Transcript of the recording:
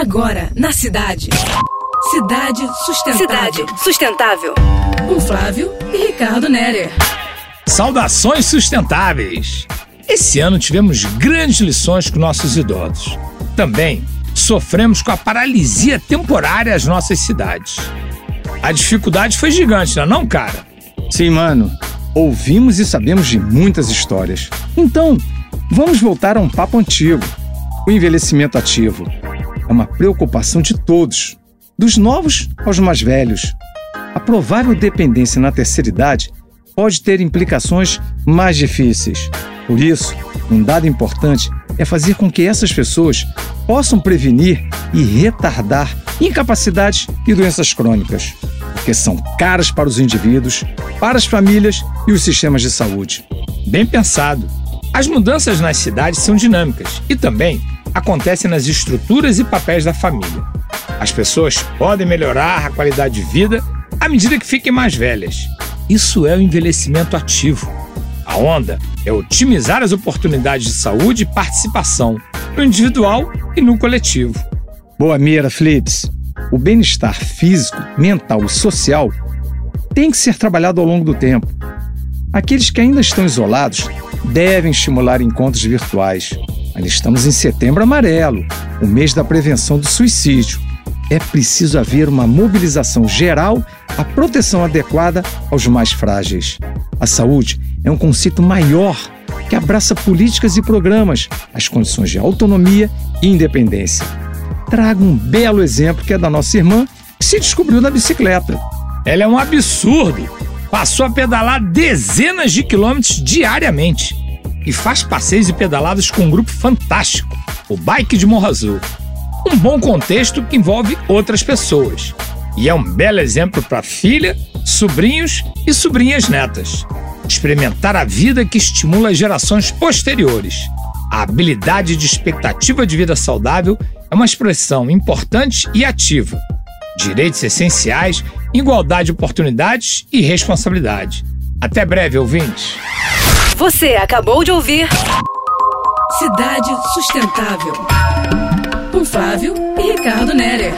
Agora, na cidade. Cidade Sustentável. Cidade Sustentável. Com Flávio e Ricardo Nerer. Saudações sustentáveis! Esse ano tivemos grandes lições com nossos idosos. Também sofremos com a paralisia temporária às nossas cidades. A dificuldade foi gigante, não, é não cara? Sim, mano. Ouvimos e sabemos de muitas histórias. Então, vamos voltar a um papo antigo. O envelhecimento ativo é uma preocupação de todos, dos novos aos mais velhos. A provável dependência na terceira idade pode ter implicações mais difíceis. Por isso, um dado importante é fazer com que essas pessoas possam prevenir e retardar incapacidades e doenças crônicas, porque são caras para os indivíduos, para as famílias e os sistemas de saúde. Bem pensado. As mudanças nas cidades são dinâmicas e também acontecem nas estruturas e papéis da família. As pessoas podem melhorar a qualidade de vida à medida que fiquem mais velhas. Isso é o envelhecimento ativo. A onda é otimizar as oportunidades de saúde e participação no individual e no coletivo. Boa mira, Flips. O bem-estar físico, mental e social tem que ser trabalhado ao longo do tempo. Aqueles que ainda estão isolados devem estimular encontros virtuais. Ainda estamos em setembro amarelo, o mês da prevenção do suicídio. É preciso haver uma mobilização geral à proteção adequada aos mais frágeis. A saúde é um conceito maior que abraça políticas e programas, as condições de autonomia e independência. Trago um belo exemplo que é da nossa irmã, que se descobriu na bicicleta. Ela é um absurdo. Passou a pedalar dezenas de quilômetros diariamente e faz passeios e pedaladas com um grupo fantástico, o Bike de Morro Azul. Um bom contexto que envolve outras pessoas. E é um belo exemplo para filha, sobrinhos e sobrinhas netas. Experimentar a vida que estimula as gerações posteriores. A habilidade de expectativa de vida saudável é uma expressão importante e ativa. Direitos essenciais, igualdade de oportunidades e responsabilidade. Até breve, ouvintes. Você acabou de ouvir Cidade Sustentável. Com Flávio e Ricardo Nerer.